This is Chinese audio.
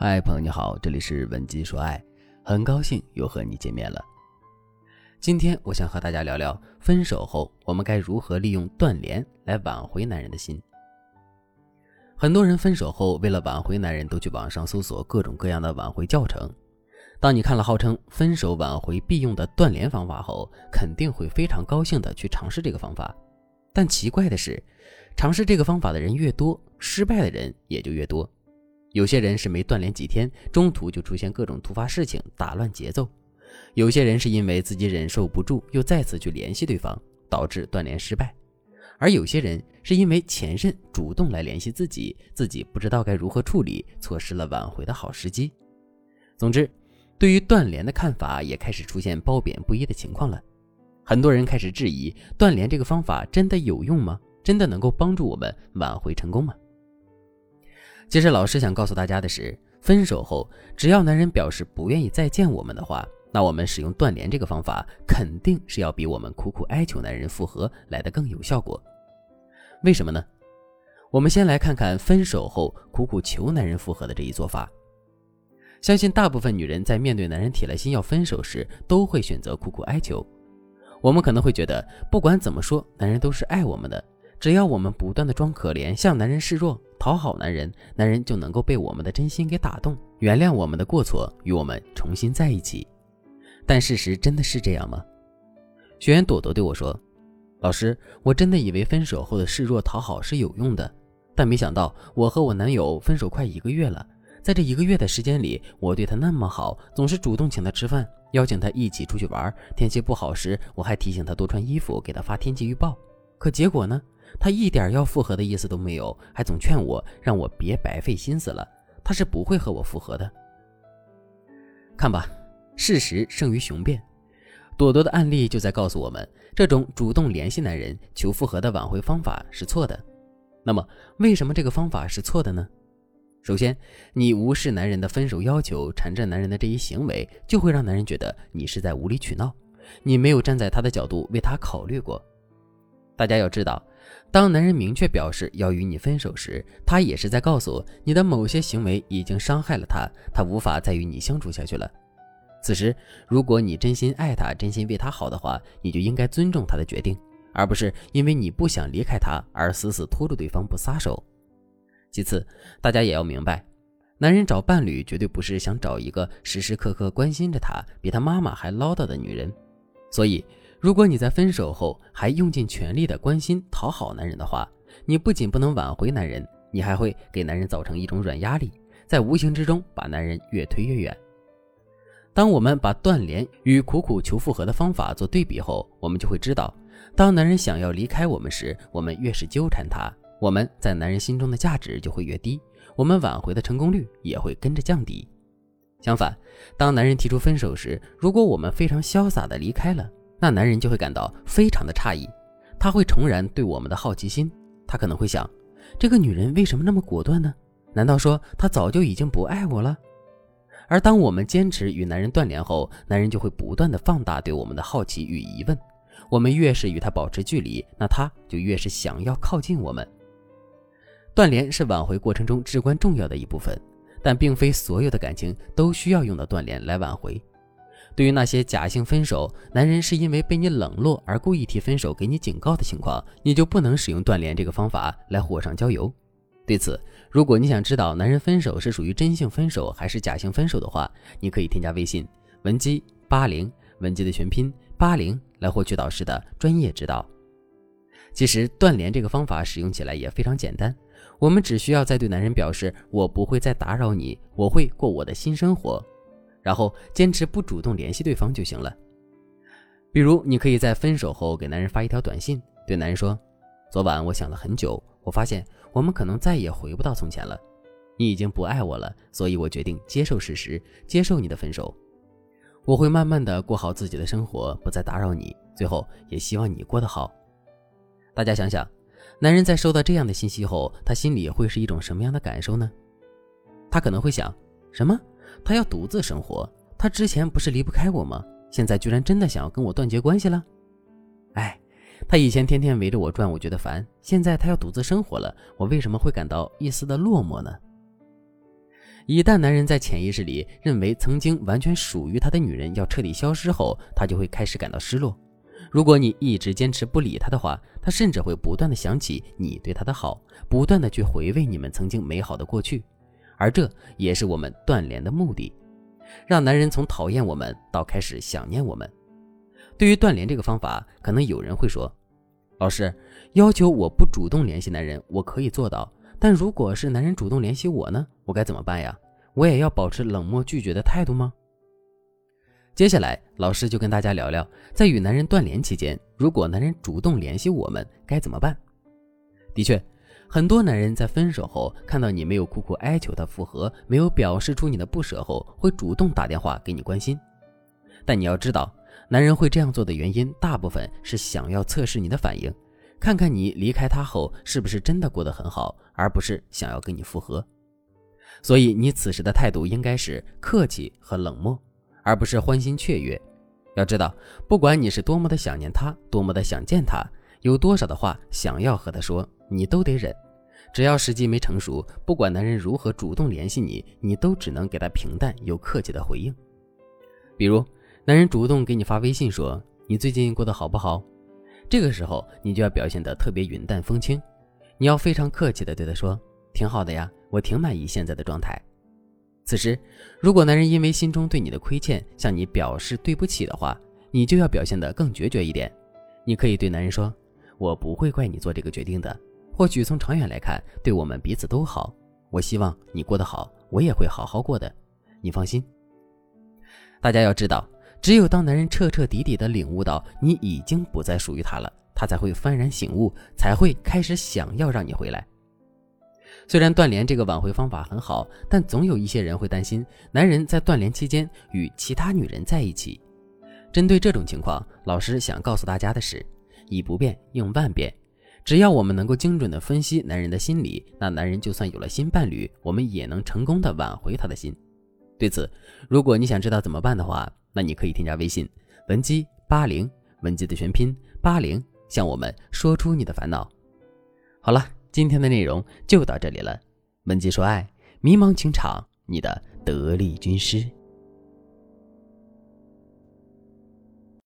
嗨，朋友你好，这里是文姬说爱，很高兴又和你见面了。今天我想和大家聊聊，分手后我们该如何利用断联来挽回男人的心。很多人分手后，为了挽回男人，都去网上搜索各种各样的挽回教程。当你看了号称分手挽回必用的断联方法后，肯定会非常高兴的去尝试这个方法。但奇怪的是，尝试这个方法的人越多，失败的人也就越多。有些人是没断联几天，中途就出现各种突发事情，打乱节奏；有些人是因为自己忍受不住，又再次去联系对方，导致断联失败；而有些人是因为前任主动来联系自己，自己不知道该如何处理，错失了挽回的好时机。总之，对于断联的看法也开始出现褒贬不一的情况了。很多人开始质疑断联这个方法真的有用吗？真的能够帮助我们挽回成功吗？其实，老师想告诉大家的是，分手后，只要男人表示不愿意再见我们的话，那我们使用断联这个方法，肯定是要比我们苦苦哀求男人复合来的更有效果。为什么呢？我们先来看看分手后苦苦求男人复合的这一做法。相信大部分女人在面对男人铁了心要分手时，都会选择苦苦哀求。我们可能会觉得，不管怎么说，男人都是爱我们的，只要我们不断的装可怜，向男人示弱。讨好男人，男人就能够被我们的真心给打动，原谅我们的过错，与我们重新在一起。但事实真的是这样吗？学员朵朵对我说：“老师，我真的以为分手后的示弱讨好是有用的，但没想到我和我男友分手快一个月了，在这一个月的时间里，我对他那么好，总是主动请他吃饭，邀请他一起出去玩。天气不好时，我还提醒他多穿衣服，给他发天气预报。可结果呢？”他一点要复合的意思都没有，还总劝我让我别白费心思了。他是不会和我复合的。看吧，事实胜于雄辩。朵朵的案例就在告诉我们，这种主动联系男人求复合的挽回方法是错的。那么，为什么这个方法是错的呢？首先，你无视男人的分手要求，缠着男人的这一行为，就会让男人觉得你是在无理取闹，你没有站在他的角度为他考虑过。大家要知道。当男人明确表示要与你分手时，他也是在告诉你的某些行为已经伤害了他，他无法再与你相处下去了。此时，如果你真心爱他，真心为他好的话，你就应该尊重他的决定，而不是因为你不想离开他而死死拖住对方不撒手。其次，大家也要明白，男人找伴侣绝对不是想找一个时时刻刻关心着他、比他妈妈还唠叨的女人，所以。如果你在分手后还用尽全力的关心讨好男人的话，你不仅不能挽回男人，你还会给男人造成一种软压力，在无形之中把男人越推越远。当我们把断联与苦苦求复合的方法做对比后，我们就会知道，当男人想要离开我们时，我们越是纠缠他，我们在男人心中的价值就会越低，我们挽回的成功率也会跟着降低。相反，当男人提出分手时，如果我们非常潇洒的离开了，那男人就会感到非常的诧异，他会重燃对我们的好奇心，他可能会想，这个女人为什么那么果断呢？难道说她早就已经不爱我了？而当我们坚持与男人断联后，男人就会不断的放大对我们的好奇与疑问，我们越是与他保持距离，那他就越是想要靠近我们。断联是挽回过程中至关重要的一部分，但并非所有的感情都需要用到断联来挽回。对于那些假性分手，男人是因为被你冷落而故意提分手给你警告的情况，你就不能使用断联这个方法来火上浇油。对此，如果你想知道男人分手是属于真性分手还是假性分手的话，你可以添加微信文姬八零，文姬的全拼八零，来获取导师的专业指导。其实断联这个方法使用起来也非常简单，我们只需要在对男人表示我不会再打扰你，我会过我的新生活。然后坚持不主动联系对方就行了。比如，你可以在分手后给男人发一条短信，对男人说：“昨晚我想了很久，我发现我们可能再也回不到从前了。你已经不爱我了，所以我决定接受事实，接受你的分手。我会慢慢的过好自己的生活，不再打扰你。最后，也希望你过得好。”大家想想，男人在收到这样的信息后，他心里会是一种什么样的感受呢？他可能会想：什么？他要独自生活，他之前不是离不开我吗？现在居然真的想要跟我断绝关系了？哎，他以前天天围着我转，我觉得烦。现在他要独自生活了，我为什么会感到一丝的落寞呢？一旦男人在潜意识里认为曾经完全属于他的女人要彻底消失后，他就会开始感到失落。如果你一直坚持不理他的话，他甚至会不断的想起你对他的好，不断的去回味你们曾经美好的过去，而这也是我们断联的目的，让男人从讨厌我们到开始想念我们。对于断联这个方法，可能有人会说，老师要求我不主动联系男人，我可以做到，但如果是男人主动联系我呢，我该怎么办呀？我也要保持冷漠拒绝的态度吗？接下来，老师就跟大家聊聊，在与男人断联期间，如果男人主动联系我们，该怎么办？的确，很多男人在分手后看到你没有苦苦哀求他复合，没有表示出你的不舍后，会主动打电话给你关心。但你要知道，男人会这样做的原因，大部分是想要测试你的反应，看看你离开他后是不是真的过得很好，而不是想要跟你复合。所以，你此时的态度应该是客气和冷漠。而不是欢欣雀跃。要知道，不管你是多么的想念他，多么的想见他，有多少的话想要和他说，你都得忍。只要时机没成熟，不管男人如何主动联系你，你都只能给他平淡又客气的回应。比如，男人主动给你发微信说：“你最近过得好不好？”这个时候，你就要表现得特别云淡风轻，你要非常客气的对他说：“挺好的呀，我挺满意现在的状态。”此时，如果男人因为心中对你的亏欠向你表示对不起的话，你就要表现得更决绝一点。你可以对男人说：“我不会怪你做这个决定的，或许从长远来看，对我们彼此都好。我希望你过得好，我也会好好过的，你放心。”大家要知道，只有当男人彻彻底底地领悟到你已经不再属于他了，他才会幡然醒悟，才会开始想要让你回来。虽然断联这个挽回方法很好，但总有一些人会担心男人在断联期间与其他女人在一起。针对这种情况，老师想告诉大家的是：以不变应万变。只要我们能够精准地分析男人的心理，那男人就算有了新伴侣，我们也能成功地挽回他的心。对此，如果你想知道怎么办的话，那你可以添加微信文姬八零，文姬的全拼八零，向我们说出你的烦恼。好了。今天的内容就到这里了，文姬说爱，迷茫情场，你的得力军师。